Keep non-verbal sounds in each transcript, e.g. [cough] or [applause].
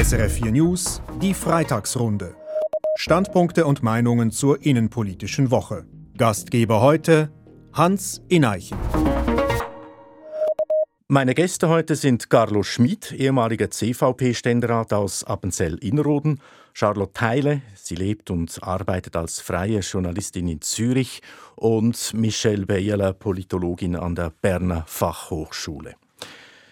SRF4 News, die Freitagsrunde. Standpunkte und Meinungen zur innenpolitischen Woche. Gastgeber heute Hans Ineichen. Meine Gäste heute sind Carlo Schmid, ehemaliger CVP-Ständerat aus Appenzell-Innerrhoden, Charlotte Theile, sie lebt und arbeitet als freie Journalistin in Zürich und Michelle Beyeler, Politologin an der Berner Fachhochschule.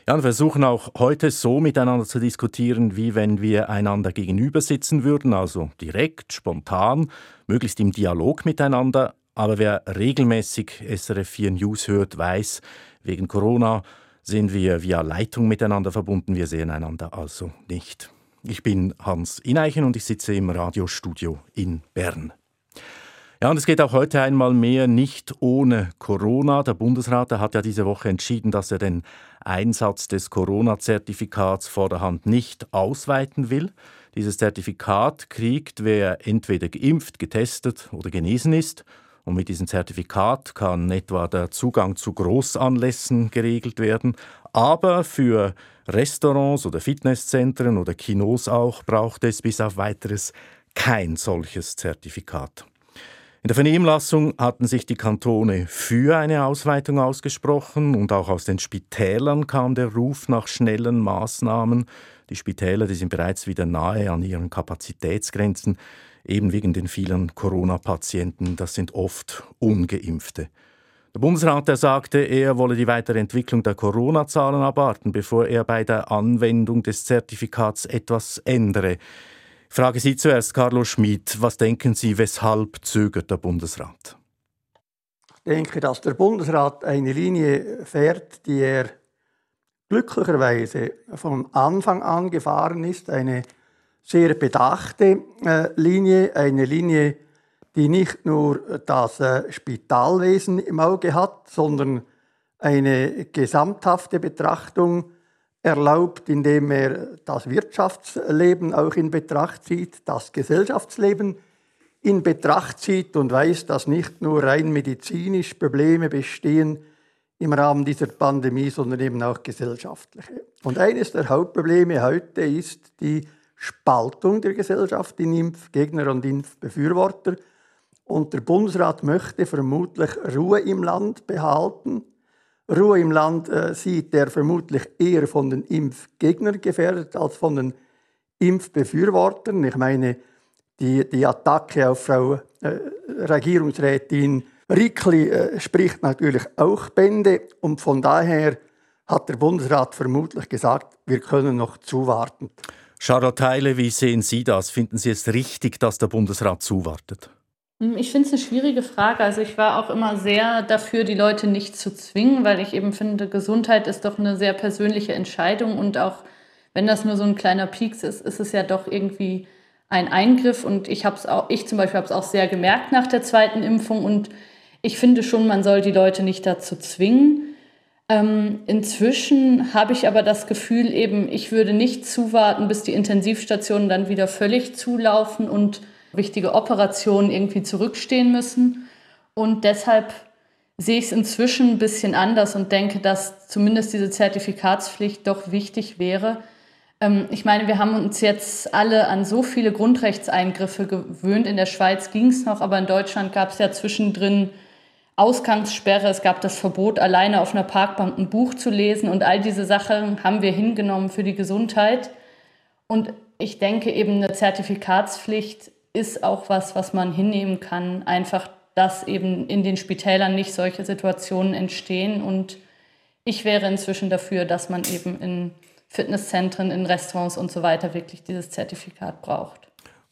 Ja, wir versuchen auch heute so miteinander zu diskutieren, wie wenn wir einander gegenüber sitzen würden, also direkt, spontan, möglichst im Dialog miteinander. Aber wer regelmäßig SRF 4 News hört, weiß, wegen Corona sind wir via Leitung miteinander verbunden. Wir sehen einander also nicht. Ich bin Hans Ineichen und ich sitze im Radiostudio in Bern. Ja, und es geht auch heute einmal mehr nicht ohne Corona. Der Bundesrat der hat ja diese Woche entschieden, dass er den Einsatz des Corona-Zertifikats vor der Hand nicht ausweiten will. Dieses Zertifikat kriegt, wer entweder geimpft, getestet oder genesen ist. Und mit diesem Zertifikat kann etwa der Zugang zu Großanlässen geregelt werden. Aber für Restaurants oder Fitnesszentren oder Kinos auch braucht es bis auf weiteres kein solches Zertifikat. In der Vernehmlassung hatten sich die Kantone für eine Ausweitung ausgesprochen und auch aus den Spitälern kam der Ruf nach schnellen Maßnahmen. Die Spitäler, die sind bereits wieder nahe an ihren Kapazitätsgrenzen eben wegen den vielen Corona-Patienten, das sind oft ungeimpfte. Der Bundesrat der sagte, er wolle die weitere Entwicklung der Corona-Zahlen abwarten, bevor er bei der Anwendung des Zertifikats etwas ändere. Frage Sie zuerst, Carlo Schmid, was denken Sie, weshalb zögert der Bundesrat? Ich denke, dass der Bundesrat eine Linie fährt, die er glücklicherweise von Anfang an gefahren ist, eine sehr bedachte äh, Linie, eine Linie, die nicht nur das äh, Spitalwesen im Auge hat, sondern eine gesamthafte Betrachtung erlaubt, indem er das Wirtschaftsleben auch in Betracht zieht, das Gesellschaftsleben in Betracht zieht und weiß, dass nicht nur rein medizinisch Probleme bestehen im Rahmen dieser Pandemie, sondern eben auch gesellschaftliche. Und eines der Hauptprobleme heute ist die Spaltung der Gesellschaft in Impfgegner und Impfbefürworter. Und der Bundesrat möchte vermutlich Ruhe im Land behalten. Ruhe im Land äh, sieht er vermutlich eher von den Impfgegnern gefährdet als von den Impfbefürwortern. Ich meine, die, die Attacke auf Frau äh, Regierungsrätin Rickli äh, spricht natürlich auch Bände. Und von daher hat der Bundesrat vermutlich gesagt, wir können noch zuwarten. Charlotte Teile, wie sehen Sie das? Finden Sie es richtig, dass der Bundesrat zuwartet? Hm, ich finde es eine schwierige Frage. Also ich war auch immer sehr dafür, die Leute nicht zu zwingen, weil ich eben finde, Gesundheit ist doch eine sehr persönliche Entscheidung und auch wenn das nur so ein kleiner Pieks ist, ist es ja doch irgendwie ein Eingriff und ich habe es auch, ich zum Beispiel habe es auch sehr gemerkt nach der zweiten Impfung und ich finde schon, man soll die Leute nicht dazu zwingen. Ähm, inzwischen habe ich aber das Gefühl, eben, ich würde nicht zuwarten, bis die Intensivstationen dann wieder völlig zulaufen und wichtige Operationen irgendwie zurückstehen müssen. Und deshalb sehe ich es inzwischen ein bisschen anders und denke, dass zumindest diese Zertifikatspflicht doch wichtig wäre. Ähm, ich meine, wir haben uns jetzt alle an so viele Grundrechtseingriffe gewöhnt. In der Schweiz ging es noch, aber in Deutschland gab es ja zwischendrin Ausgangssperre, es gab das Verbot, alleine auf einer Parkbank ein Buch zu lesen und all diese Sachen haben wir hingenommen für die Gesundheit. Und ich denke eben, eine Zertifikatspflicht ist auch was, was man hinnehmen kann, einfach, dass eben in den Spitälern nicht solche Situationen entstehen. Und ich wäre inzwischen dafür, dass man eben in Fitnesszentren, in Restaurants und so weiter wirklich dieses Zertifikat braucht.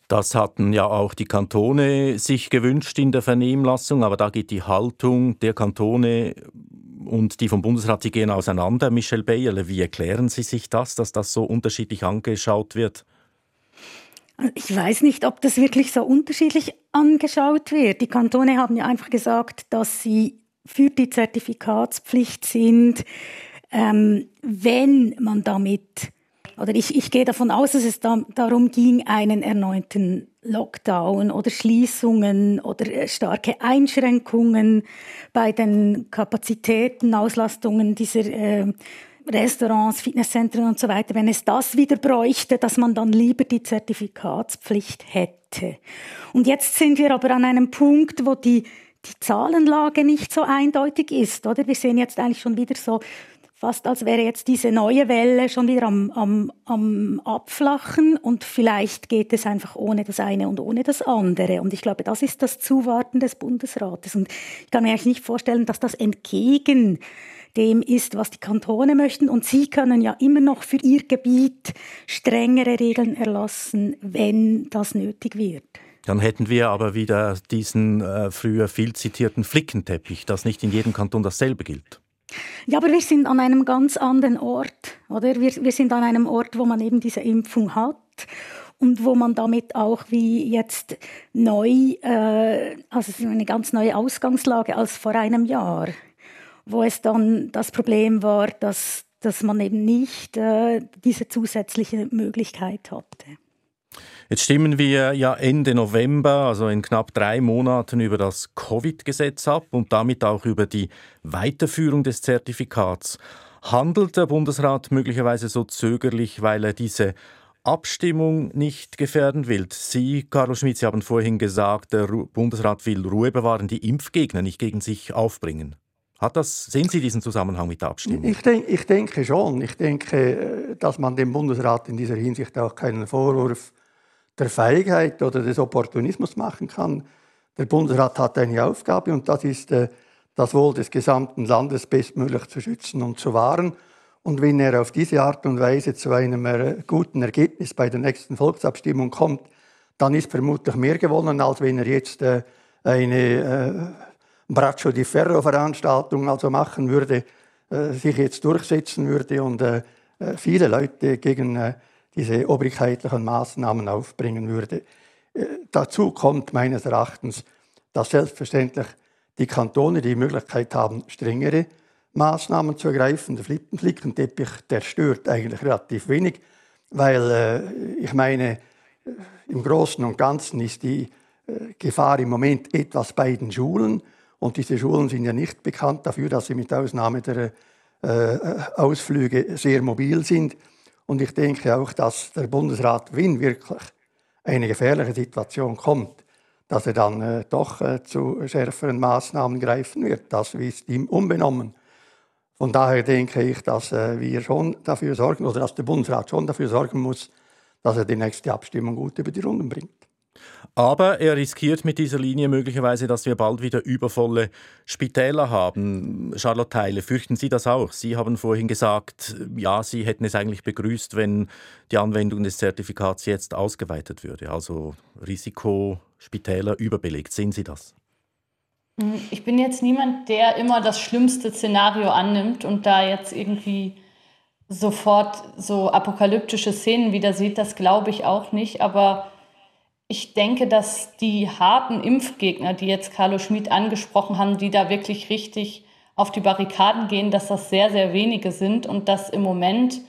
Das hatten ja auch die Kantone sich gewünscht in der Vernehmlassung, aber da geht die Haltung der Kantone und die vom Bundesrat, die gehen auseinander. Michel Bayerle, wie erklären Sie sich das, dass das so unterschiedlich angeschaut wird? Ich weiß nicht, ob das wirklich so unterschiedlich angeschaut wird. Die Kantone haben ja einfach gesagt, dass sie für die Zertifikatspflicht sind, ähm, wenn man damit oder ich, ich gehe davon aus, dass es da, darum ging, einen erneuten Lockdown oder Schließungen oder äh, starke Einschränkungen bei den Kapazitäten, Auslastungen dieser äh, Restaurants, Fitnesszentren und so weiter, wenn es das wieder bräuchte, dass man dann lieber die Zertifikatspflicht hätte. Und jetzt sind wir aber an einem Punkt, wo die, die Zahlenlage nicht so eindeutig ist, oder? Wir sehen jetzt eigentlich schon wieder so fast als wäre jetzt diese neue Welle schon wieder am, am, am Abflachen und vielleicht geht es einfach ohne das eine und ohne das andere. Und ich glaube, das ist das Zuwarten des Bundesrates. Und ich kann mir eigentlich nicht vorstellen, dass das entgegen dem ist, was die Kantone möchten. Und sie können ja immer noch für ihr Gebiet strengere Regeln erlassen, wenn das nötig wird. Dann hätten wir aber wieder diesen äh, früher viel zitierten Flickenteppich, dass nicht in jedem Kanton dasselbe gilt. Ja, aber wir sind an einem ganz anderen Ort, oder? Wir, wir sind an einem Ort, wo man eben diese Impfung hat und wo man damit auch wie jetzt neu, äh, also eine ganz neue Ausgangslage als vor einem Jahr, wo es dann das Problem war, dass, dass man eben nicht äh, diese zusätzliche Möglichkeit hatte. Jetzt stimmen wir ja Ende November, also in knapp drei Monaten, über das Covid-Gesetz ab und damit auch über die Weiterführung des Zertifikats. Handelt der Bundesrat möglicherweise so zögerlich, weil er diese Abstimmung nicht gefährden will? Sie, Carlo Schmidt, Sie haben vorhin gesagt, der Bundesrat will Ruhe bewahren, die Impfgegner nicht gegen sich aufbringen. Hat das, sehen Sie diesen Zusammenhang mit der Abstimmung? Ich, denk, ich denke schon. Ich denke, dass man dem Bundesrat in dieser Hinsicht auch keinen Vorwurf der Feigheit oder des Opportunismus machen kann. Der Bundesrat hat eine Aufgabe und das ist, äh, das Wohl des gesamten Landes bestmöglich zu schützen und zu wahren. Und wenn er auf diese Art und Weise zu einem äh, guten Ergebnis bei der nächsten Volksabstimmung kommt, dann ist vermutlich mehr gewonnen, als wenn er jetzt äh, eine Braccio di Ferro Veranstaltung also machen würde, sich jetzt durchsetzen würde und viele Leute gegen diese obrigkeitlichen Maßnahmen aufbringen würde. Äh, dazu kommt meines Erachtens, dass selbstverständlich die Kantone die Möglichkeit haben, strengere Maßnahmen zu ergreifen. Der Flickenteppich, der stört eigentlich relativ wenig, weil äh, ich meine, äh, im Großen und Ganzen ist die äh, Gefahr im Moment etwas bei den Schulen. Und diese Schulen sind ja nicht bekannt dafür, dass sie mit Ausnahme der äh, Ausflüge sehr mobil sind. Und ich denke auch, dass der Bundesrat, wenn wirklich eine gefährliche Situation kommt, dass er dann äh, doch äh, zu schärferen Maßnahmen greifen wird. Das ist ihm unbenommen. Von daher denke ich, dass äh, wir schon dafür sorgen, oder dass der Bundesrat schon dafür sorgen muss, dass er die nächste Abstimmung gut über die Runden bringt. Aber er riskiert mit dieser Linie möglicherweise, dass wir bald wieder übervolle Spitäler haben. Charlotte Teile, fürchten Sie das auch? Sie haben vorhin gesagt, ja, Sie hätten es eigentlich begrüßt, wenn die Anwendung des Zertifikats jetzt ausgeweitet würde. Also Risiko Spitäler überbelegt. Sehen Sie das? Ich bin jetzt niemand, der immer das schlimmste Szenario annimmt und da jetzt irgendwie sofort so apokalyptische Szenen wieder sieht. Das glaube ich auch nicht. Aber ich denke, dass die harten Impfgegner, die jetzt Carlo Schmid angesprochen haben, die da wirklich richtig auf die Barrikaden gehen, dass das sehr, sehr wenige sind und dass im Moment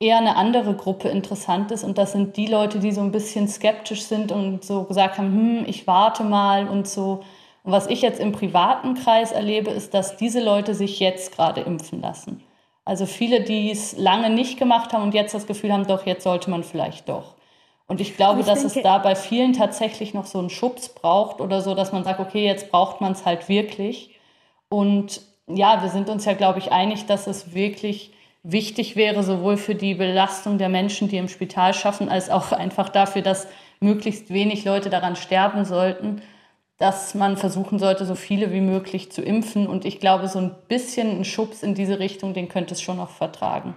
eher eine andere Gruppe interessant ist. Und das sind die Leute, die so ein bisschen skeptisch sind und so gesagt haben, hm, ich warte mal und so. Und was ich jetzt im privaten Kreis erlebe, ist, dass diese Leute sich jetzt gerade impfen lassen. Also viele, die es lange nicht gemacht haben und jetzt das Gefühl haben, doch, jetzt sollte man vielleicht doch. Und ich glaube, ich dass denke, es da bei vielen tatsächlich noch so einen Schubs braucht oder so, dass man sagt, okay, jetzt braucht man es halt wirklich. Und ja, wir sind uns ja, glaube ich, einig, dass es wirklich wichtig wäre, sowohl für die Belastung der Menschen, die im Spital schaffen, als auch einfach dafür, dass möglichst wenig Leute daran sterben sollten, dass man versuchen sollte, so viele wie möglich zu impfen. Und ich glaube, so ein bisschen ein Schubs in diese Richtung, den könnte es schon noch vertragen.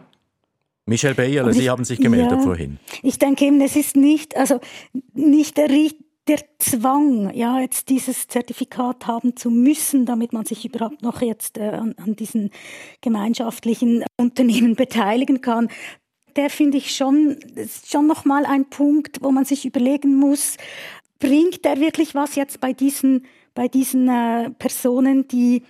Michel Bayerle, Sie haben sich gemeldet ja, vorhin. Ich denke eben, es ist nicht, also nicht der, der Zwang, ja, jetzt dieses Zertifikat haben zu müssen, damit man sich überhaupt noch jetzt äh, an, an diesen gemeinschaftlichen Unternehmen beteiligen kann. Der finde ich schon, ist schon nochmal ein Punkt, wo man sich überlegen muss, bringt der wirklich was jetzt bei diesen, bei diesen äh, Personen, die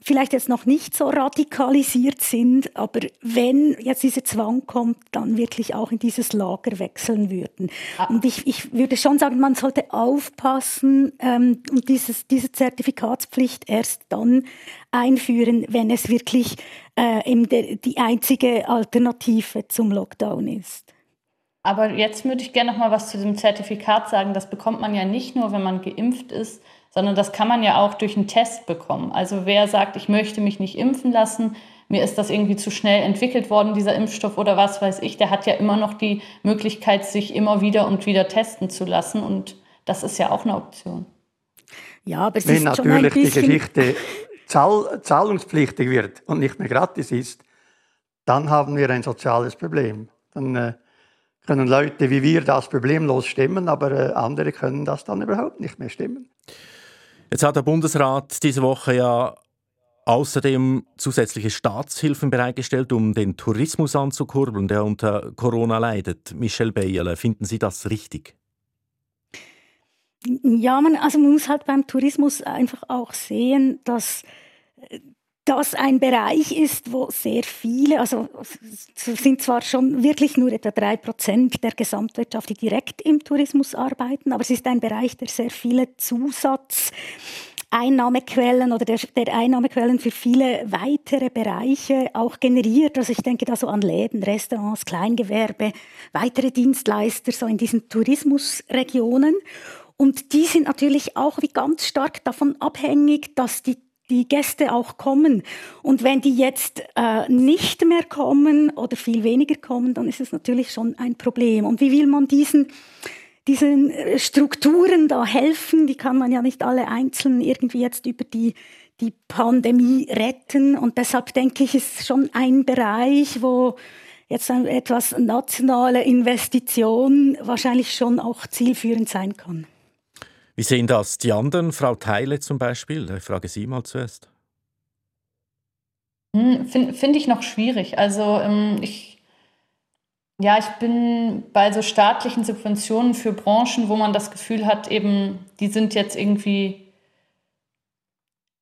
vielleicht jetzt noch nicht so radikalisiert sind, aber wenn jetzt dieser Zwang kommt, dann wirklich auch in dieses Lager wechseln würden. Ah. Und ich, ich würde schon sagen, man sollte aufpassen ähm, und dieses, diese Zertifikatspflicht erst dann einführen, wenn es wirklich äh, eben der, die einzige Alternative zum Lockdown ist. Aber jetzt würde ich gerne noch mal was zu dem Zertifikat sagen. Das bekommt man ja nicht nur, wenn man geimpft ist, sondern das kann man ja auch durch einen Test bekommen. Also wer sagt, ich möchte mich nicht impfen lassen, mir ist das irgendwie zu schnell entwickelt worden, dieser Impfstoff oder was weiß ich, der hat ja immer noch die Möglichkeit, sich immer wieder und wieder testen zu lassen. Und das ist ja auch eine Option. Ja, aber es Wenn ist natürlich die Geschichte zahl zahlungspflichtig wird und nicht mehr gratis ist, dann haben wir ein soziales Problem. Dann äh, können Leute wie wir das problemlos stemmen, aber äh, andere können das dann überhaupt nicht mehr stemmen. Jetzt hat der Bundesrat diese Woche ja außerdem zusätzliche Staatshilfen bereitgestellt, um den Tourismus anzukurbeln, der unter Corona leidet. Michel Bayerle, finden Sie das richtig? Ja, man, also man muss halt beim Tourismus einfach auch sehen, dass das ein Bereich ist, wo sehr viele, also sind zwar schon wirklich nur etwa drei Prozent der Gesamtwirtschaft, die direkt im Tourismus arbeiten, aber es ist ein Bereich, der sehr viele Zusatzeinnahmequellen oder der, der, Einnahmequellen für viele weitere Bereiche auch generiert. Also ich denke da so an Läden, Restaurants, Kleingewerbe, weitere Dienstleister so in diesen Tourismusregionen. Und die sind natürlich auch wie ganz stark davon abhängig, dass die die Gäste auch kommen. Und wenn die jetzt äh, nicht mehr kommen oder viel weniger kommen, dann ist es natürlich schon ein Problem. Und wie will man diesen, diesen äh, Strukturen da helfen? Die kann man ja nicht alle einzeln irgendwie jetzt über die, die Pandemie retten. Und deshalb denke ich, ist schon ein Bereich, wo jetzt eine etwas nationale Investition wahrscheinlich schon auch zielführend sein kann. Wie sehen das die anderen? Frau Teile zum Beispiel? Ich frage Sie mal zuerst. Hm, Finde find ich noch schwierig. Also ähm, ich, ja, ich bin bei so staatlichen Subventionen für Branchen, wo man das Gefühl hat, eben, die sind jetzt irgendwie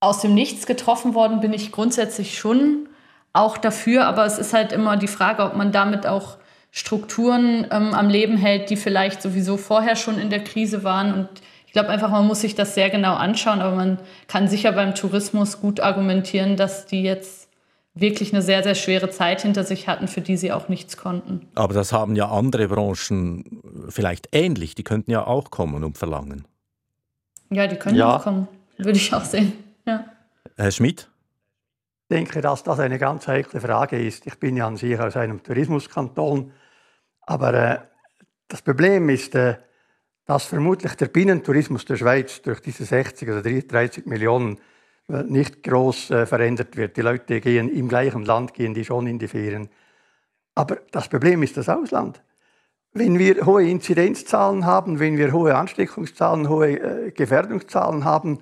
aus dem Nichts getroffen worden, bin ich grundsätzlich schon auch dafür. Aber es ist halt immer die Frage, ob man damit auch Strukturen ähm, am Leben hält, die vielleicht sowieso vorher schon in der Krise waren und glaube einfach, man muss sich das sehr genau anschauen, aber man kann sicher beim Tourismus gut argumentieren, dass die jetzt wirklich eine sehr, sehr schwere Zeit hinter sich hatten, für die sie auch nichts konnten. Aber das haben ja andere Branchen vielleicht ähnlich. Die könnten ja auch kommen und verlangen. Ja, die können ja. auch kommen, würde ich auch sehen. Ja. Herr Schmidt? Ich denke, dass das eine ganz heikle Frage ist. Ich bin ja an sich aus einem Tourismuskanton. Aber äh, das Problem ist, äh, dass vermutlich der Binnentourismus der Schweiz durch diese 60 oder 30 Millionen äh, nicht groß äh, verändert wird. Die Leute gehen im gleichen Land, gehen die schon in die Ferien. Aber das Problem ist das Ausland. Wenn wir hohe Inzidenzzahlen haben, wenn wir hohe Ansteckungszahlen, hohe äh, Gefährdungszahlen haben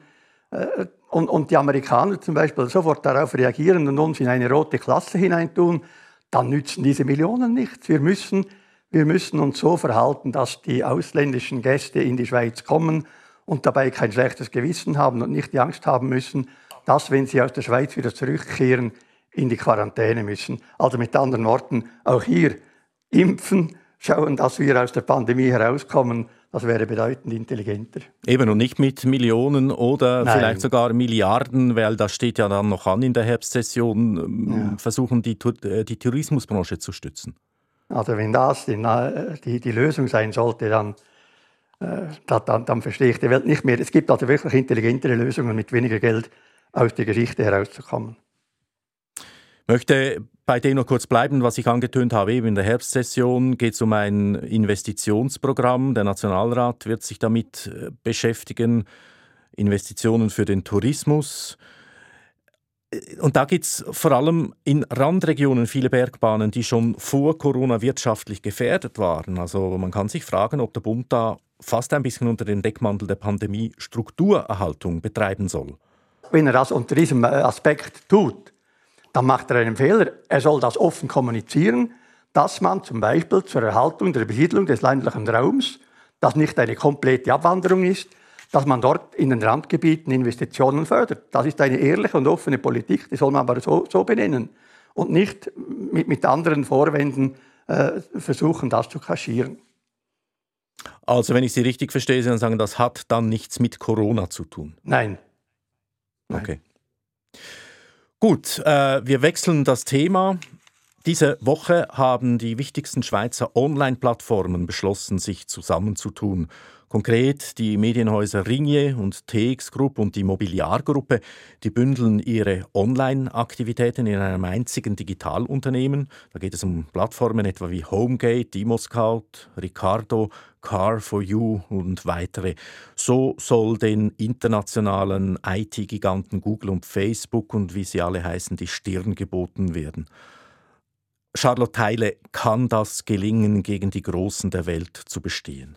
und, und, die Amerikaner zum Beispiel sofort darauf reagieren und uns in eine rote Klasse hineintun, dann nützen diese Millionen nichts. Wir müssen wir müssen uns so verhalten, dass die ausländischen Gäste in die Schweiz kommen und dabei kein schlechtes Gewissen haben und nicht die Angst haben müssen, dass, wenn sie aus der Schweiz wieder zurückkehren, in die Quarantäne müssen. Also mit anderen Worten, auch hier impfen, schauen, dass wir aus der Pandemie herauskommen. Das wäre bedeutend intelligenter. Eben und nicht mit Millionen oder Nein. vielleicht sogar Milliarden, weil das steht ja dann noch an in der Herbstsession, ähm, ja. versuchen die, äh, die Tourismusbranche zu stützen. Also wenn das die, die, die Lösung sein sollte, dann, äh, dann, dann verstehe ich die Welt nicht mehr. Es gibt also wirklich intelligentere Lösungen, mit weniger Geld aus der Geschichte herauszukommen. Ich möchte bei dem noch kurz bleiben, was ich angetönt habe. Eben in der Herbstsession geht es um ein Investitionsprogramm. Der Nationalrat wird sich damit äh, beschäftigen. Investitionen für den Tourismus und da gibt es vor allem in Randregionen viele Bergbahnen, die schon vor Corona wirtschaftlich gefährdet waren. Also man kann sich fragen, ob der Bund da fast ein bisschen unter dem Deckmantel der Pandemie Strukturerhaltung betreiben soll. Wenn er das unter diesem äh, Aspekt tut, dann macht er einen Fehler. Er soll das offen kommunizieren, dass man zum Beispiel zur Erhaltung der Besiedlung des ländlichen Raums, das nicht eine komplette Abwanderung ist, dass man dort in den Randgebieten Investitionen fördert. Das ist eine ehrliche und offene Politik, die soll man aber so, so benennen und nicht mit, mit anderen Vorwänden äh, versuchen, das zu kaschieren. Also, wenn ich Sie richtig verstehe, Sie sagen, das hat dann nichts mit Corona zu tun. Nein. Nein. Okay. Gut, äh, wir wechseln das Thema. Diese Woche haben die wichtigsten Schweizer Online-Plattformen beschlossen, sich zusammenzutun. Konkret die Medienhäuser Ringier und TX Group und die Mobiliargruppe, die bündeln ihre Online-Aktivitäten in einem einzigen Digitalunternehmen. Da geht es um Plattformen etwa wie Homegate, DemoScout, Ricardo, Car for You und weitere. So soll den internationalen IT-Giganten Google und Facebook und wie sie alle heißen, die Stirn geboten werden. Charlotte Teile, kann das gelingen, gegen die Großen der Welt zu bestehen?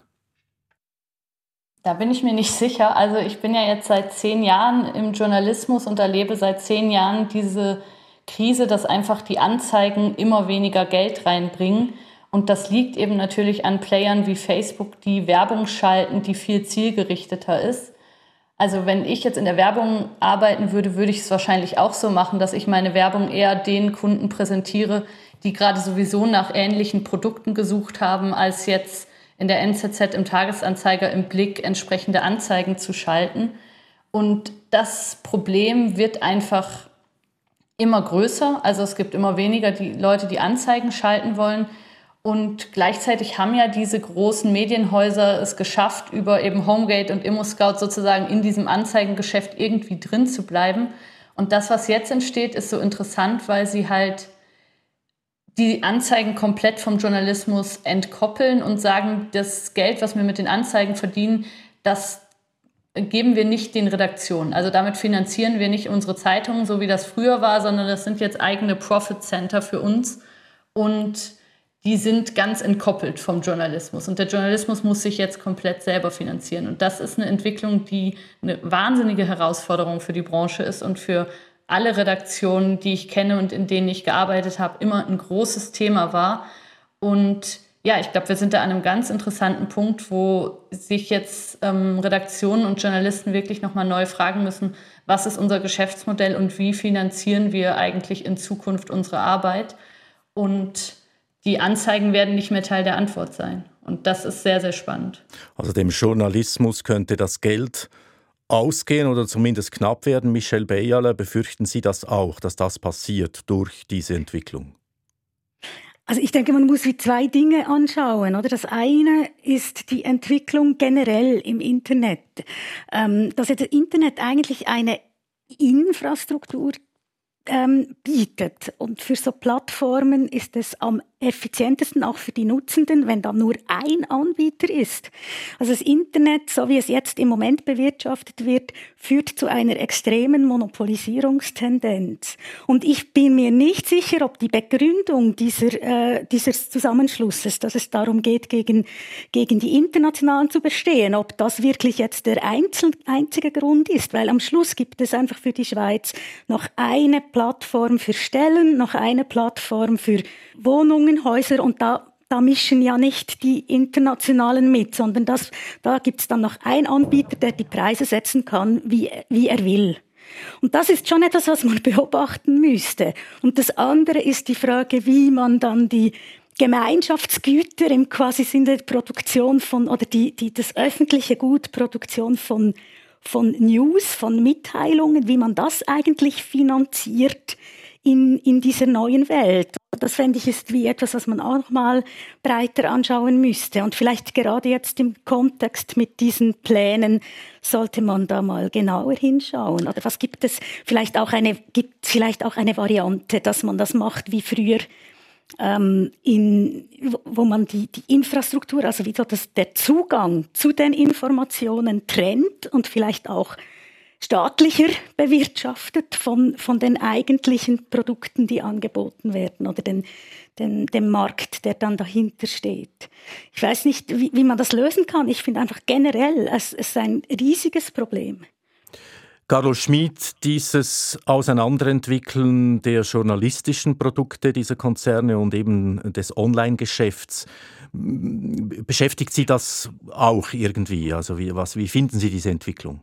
Da bin ich mir nicht sicher. Also ich bin ja jetzt seit zehn Jahren im Journalismus und erlebe seit zehn Jahren diese Krise, dass einfach die Anzeigen immer weniger Geld reinbringen. Und das liegt eben natürlich an Playern wie Facebook, die Werbung schalten, die viel zielgerichteter ist. Also wenn ich jetzt in der Werbung arbeiten würde, würde ich es wahrscheinlich auch so machen, dass ich meine Werbung eher den Kunden präsentiere, die gerade sowieso nach ähnlichen Produkten gesucht haben, als jetzt in der NZZ im Tagesanzeiger im Blick entsprechende Anzeigen zu schalten. Und das Problem wird einfach immer größer. Also es gibt immer weniger die Leute, die Anzeigen schalten wollen. Und gleichzeitig haben ja diese großen Medienhäuser es geschafft, über eben Homegate und ImmoScout sozusagen in diesem Anzeigengeschäft irgendwie drin zu bleiben. Und das, was jetzt entsteht, ist so interessant, weil sie halt die Anzeigen komplett vom Journalismus entkoppeln und sagen, das Geld, was wir mit den Anzeigen verdienen, das geben wir nicht den Redaktionen. Also damit finanzieren wir nicht unsere Zeitungen, so wie das früher war, sondern das sind jetzt eigene Profit Center für uns und die sind ganz entkoppelt vom Journalismus. Und der Journalismus muss sich jetzt komplett selber finanzieren. Und das ist eine Entwicklung, die eine wahnsinnige Herausforderung für die Branche ist und für alle Redaktionen, die ich kenne und in denen ich gearbeitet habe, immer ein großes Thema war. Und ja, ich glaube, wir sind da an einem ganz interessanten Punkt, wo sich jetzt ähm, Redaktionen und Journalisten wirklich nochmal neu fragen müssen, was ist unser Geschäftsmodell und wie finanzieren wir eigentlich in Zukunft unsere Arbeit. Und die Anzeigen werden nicht mehr Teil der Antwort sein. Und das ist sehr, sehr spannend. Also dem Journalismus könnte das Geld ausgehen oder zumindest knapp werden. Michel Beyerle, befürchten Sie das auch, dass das passiert durch diese Entwicklung? Also ich denke, man muss wie zwei Dinge anschauen. Oder das eine ist die Entwicklung generell im Internet, ähm, dass das Internet eigentlich eine Infrastruktur ähm, bietet. Und für so Plattformen ist es am effizientesten auch für die Nutzenden, wenn da nur ein Anbieter ist. Also das Internet, so wie es jetzt im Moment bewirtschaftet wird, führt zu einer extremen Monopolisierungstendenz. Und ich bin mir nicht sicher, ob die Begründung dieser, äh, dieses Zusammenschlusses, dass es darum geht, gegen, gegen die Internationalen zu bestehen, ob das wirklich jetzt der einzel einzige Grund ist, weil am Schluss gibt es einfach für die Schweiz noch eine Plattform für Stellen, noch eine Plattform für Wohnungen, Häuser und da da mischen ja nicht die Internationalen mit, sondern das, da gibt es dann noch einen Anbieter, der die Preise setzen kann, wie, wie er will. Und das ist schon etwas, was man [laughs] beobachten müsste. Und das andere ist die Frage, wie man dann die Gemeinschaftsgüter im quasi Sinne der Produktion von, oder die, die, das öffentliche Gut, Produktion von, von News, von Mitteilungen, wie man das eigentlich finanziert, in, in dieser neuen Welt. Das fände ich ist wie etwas, was man auch noch mal breiter anschauen müsste. Und vielleicht gerade jetzt im Kontext mit diesen Plänen sollte man da mal genauer hinschauen. Oder was gibt es vielleicht auch eine, gibt vielleicht auch eine Variante, dass man das macht wie früher ähm, in, wo man die, die Infrastruktur, also wie so das, der Zugang zu den Informationen trennt und vielleicht auch staatlicher bewirtschaftet von, von den eigentlichen Produkten, die angeboten werden oder den, den, dem Markt, der dann dahinter steht. Ich weiß nicht, wie, wie man das lösen kann. Ich finde einfach generell, es, es ist ein riesiges Problem. Carlos Schmid, dieses Auseinanderentwickeln der journalistischen Produkte dieser Konzerne und eben des Online-Geschäfts, beschäftigt Sie das auch irgendwie? Also wie, was, wie finden Sie diese Entwicklung?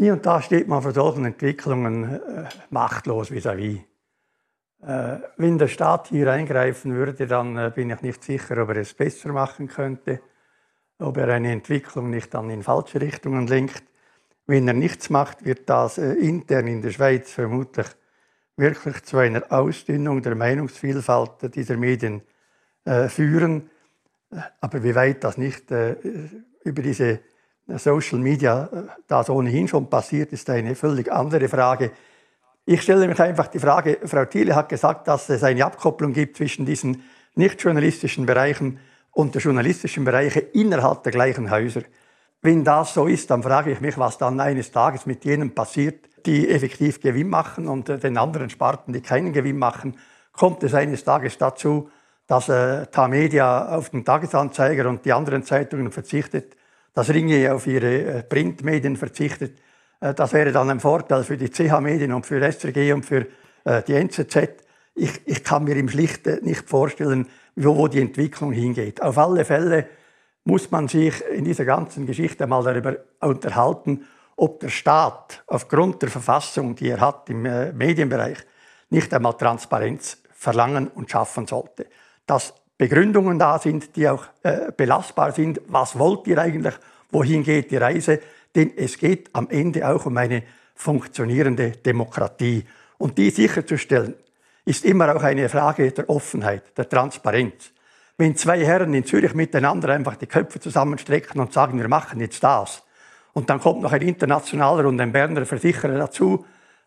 Hier und da steht man vor solchen Entwicklungen äh, machtlos vis-à-vis. -vis. Äh, wenn der Staat hier eingreifen würde, dann äh, bin ich nicht sicher, ob er es besser machen könnte, ob er eine Entwicklung nicht dann in falsche Richtungen lenkt. Wenn er nichts macht, wird das äh, intern in der Schweiz vermutlich wirklich zu einer Ausdünnung der Meinungsvielfalt dieser Medien äh, führen. Aber wie weit das nicht äh, über diese Social Media das ohnehin schon passiert, ist eine völlig andere Frage. Ich stelle mich einfach die Frage, Frau Thiele hat gesagt, dass es eine Abkopplung gibt zwischen diesen nicht journalistischen Bereichen und der journalistischen Bereiche innerhalb der gleichen Häuser. Wenn das so ist, dann frage ich mich, was dann eines Tages mit jenen passiert, die effektiv Gewinn machen und äh, den anderen Sparten, die keinen Gewinn machen. Kommt es eines Tages dazu, dass äh, Tamedia auf den Tagesanzeiger und die anderen Zeitungen verzichtet, dass Ringe auf ihre äh, Printmedien verzichtet. Äh, das wäre dann ein Vorteil für die CH-Medien und für SRG und für äh, die NZZ. Ich, ich kann mir im Schlichten nicht vorstellen, wo, wo die Entwicklung hingeht. Auf alle Fälle muss man sich in dieser ganzen Geschichte mal darüber unterhalten, ob der Staat aufgrund der Verfassung, die er hat im äh, Medienbereich, nicht einmal Transparenz verlangen und schaffen sollte. Dass Begründungen da sind, die auch äh, belastbar sind. Was wollt ihr eigentlich? Wohin geht die Reise? Denn es geht am Ende auch um eine funktionierende Demokratie. Und die sicherzustellen, ist immer auch eine Frage der Offenheit, der Transparenz wenn zwei Herren in Zürich miteinander einfach die Köpfe zusammenstrecken und sagen, wir machen jetzt das, und dann kommt noch ein internationaler und ein Berner Versicherer dazu,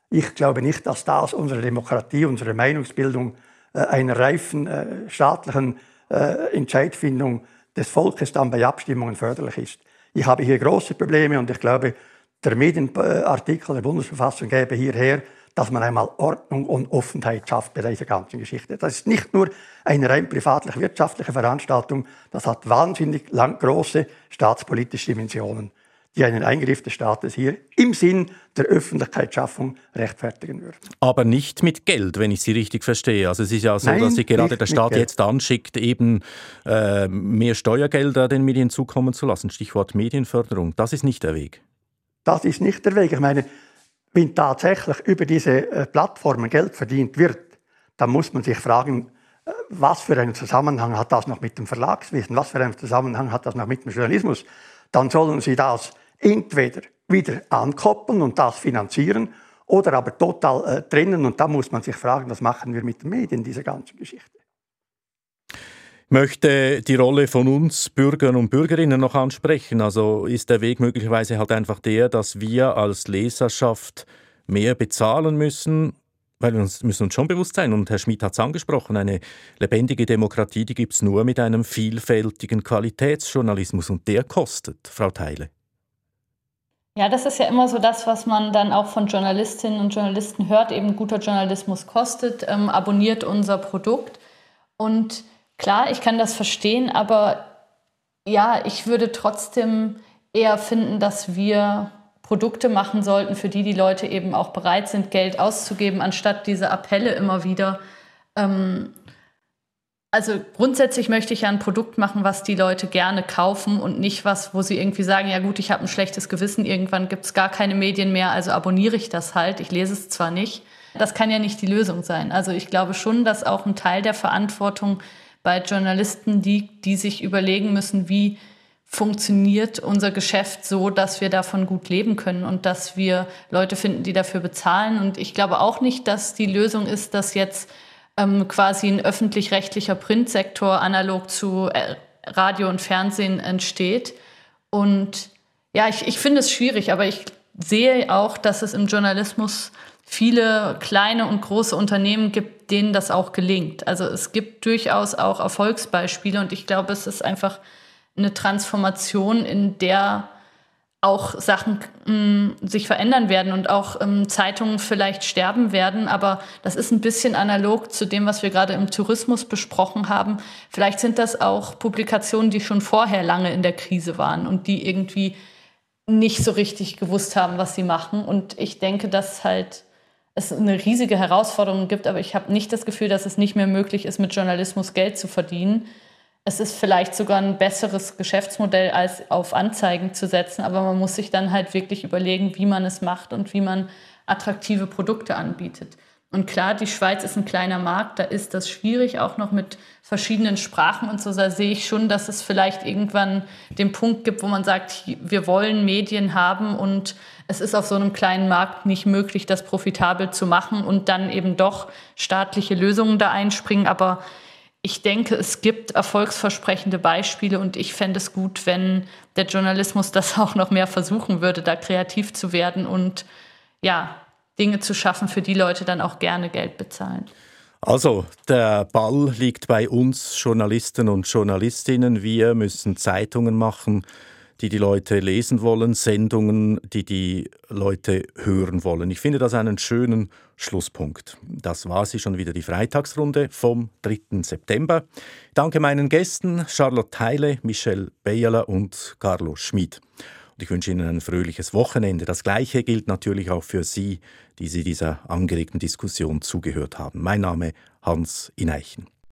ich glaube nicht, dass das unsere Demokratie, unsere Meinungsbildung äh, einer reifen äh, staatlichen äh, Entscheidfindung des Volkes dann bei Abstimmungen förderlich ist. Ich habe hier große Probleme und ich glaube, der Medienartikel der Bundesverfassung gäbe hierher dass man einmal Ordnung und Offenheit schafft bei dieser ganzen Geschichte. Das ist nicht nur eine rein privatlich-wirtschaftliche Veranstaltung, das hat wahnsinnig lang große staatspolitische Dimensionen, die einen Eingriff des Staates hier im Sinn der Öffentlichkeitsschaffung rechtfertigen würden. Aber nicht mit Geld, wenn ich Sie richtig verstehe. Also es ist ja so, Nein, dass sich gerade der Staat jetzt anschickt, eben äh, mehr Steuergelder den Medien zukommen zu lassen. Stichwort Medienförderung. Das ist nicht der Weg. Das ist nicht der Weg. Ich meine, wenn tatsächlich über diese äh, Plattformen Geld verdient wird, dann muss man sich fragen, äh, was für einen Zusammenhang hat das noch mit dem Verlagswesen, was für einen Zusammenhang hat das noch mit dem Journalismus. Dann sollen Sie das entweder wieder ankoppeln und das finanzieren oder aber total äh, trennen. Und da muss man sich fragen, was machen wir mit den Medien, diese ganze Geschichte möchte die Rolle von uns Bürgern und Bürgerinnen noch ansprechen. Also ist der Weg möglicherweise halt einfach der, dass wir als Leserschaft mehr bezahlen müssen, weil wir uns, müssen uns schon bewusst sein, und Herr Schmidt hat es angesprochen, eine lebendige Demokratie, die gibt es nur mit einem vielfältigen Qualitätsjournalismus und der kostet, Frau Teile. Ja, das ist ja immer so das, was man dann auch von Journalistinnen und Journalisten hört. Eben guter Journalismus kostet, ähm, abonniert unser Produkt. Und Klar, ich kann das verstehen, aber ja, ich würde trotzdem eher finden, dass wir Produkte machen sollten, für die die Leute eben auch bereit sind, Geld auszugeben, anstatt diese Appelle immer wieder. Ähm, also grundsätzlich möchte ich ja ein Produkt machen, was die Leute gerne kaufen und nicht was, wo sie irgendwie sagen, ja gut, ich habe ein schlechtes Gewissen, irgendwann gibt es gar keine Medien mehr, also abonniere ich das halt, ich lese es zwar nicht. Das kann ja nicht die Lösung sein. Also ich glaube schon, dass auch ein Teil der Verantwortung bei Journalisten liegt, die sich überlegen müssen, wie funktioniert unser Geschäft so, dass wir davon gut leben können und dass wir Leute finden, die dafür bezahlen. Und ich glaube auch nicht, dass die Lösung ist, dass jetzt ähm, quasi ein öffentlich-rechtlicher Printsektor analog zu äh, Radio und Fernsehen entsteht. Und ja, ich, ich finde es schwierig, aber ich sehe auch, dass es im Journalismus viele kleine und große Unternehmen gibt, denen das auch gelingt. Also es gibt durchaus auch Erfolgsbeispiele und ich glaube, es ist einfach eine Transformation, in der auch Sachen mh, mm, sich verändern werden und auch ähm, Zeitungen vielleicht sterben werden. Aber das ist ein bisschen analog zu dem, was wir gerade im Tourismus besprochen haben. Vielleicht sind das auch Publikationen, die schon vorher lange in der Krise waren und die irgendwie nicht so richtig gewusst haben, was sie machen. Und ich denke, dass halt es eine riesige Herausforderung gibt, aber ich habe nicht das Gefühl, dass es nicht mehr möglich ist, mit Journalismus Geld zu verdienen. Es ist vielleicht sogar ein besseres Geschäftsmodell, als auf Anzeigen zu setzen, aber man muss sich dann halt wirklich überlegen, wie man es macht und wie man attraktive Produkte anbietet. Und klar, die Schweiz ist ein kleiner Markt, da ist das schwierig, auch noch mit verschiedenen Sprachen und so. Da sehe ich schon, dass es vielleicht irgendwann den Punkt gibt, wo man sagt, wir wollen Medien haben und es ist auf so einem kleinen Markt nicht möglich, das profitabel zu machen und dann eben doch staatliche Lösungen da einspringen. Aber ich denke, es gibt erfolgsversprechende Beispiele und ich fände es gut, wenn der Journalismus [laughs] das auch noch mehr versuchen würde, da kreativ zu werden und ja, Dinge zu schaffen, für die Leute dann auch gerne Geld bezahlen. Also, der Ball liegt bei uns Journalisten und Journalistinnen. Wir müssen Zeitungen machen, die die Leute lesen wollen, Sendungen, die die Leute hören wollen. Ich finde das einen schönen Schlusspunkt. Das war sie schon wieder die Freitagsrunde vom 3. September. Danke meinen Gästen Charlotte Heile, Michelle Beyerler und Carlo Schmid. Ich wünsche Ihnen ein fröhliches Wochenende. Das Gleiche gilt natürlich auch für Sie, die Sie dieser angeregten Diskussion zugehört haben. Mein Name Hans Ineichen.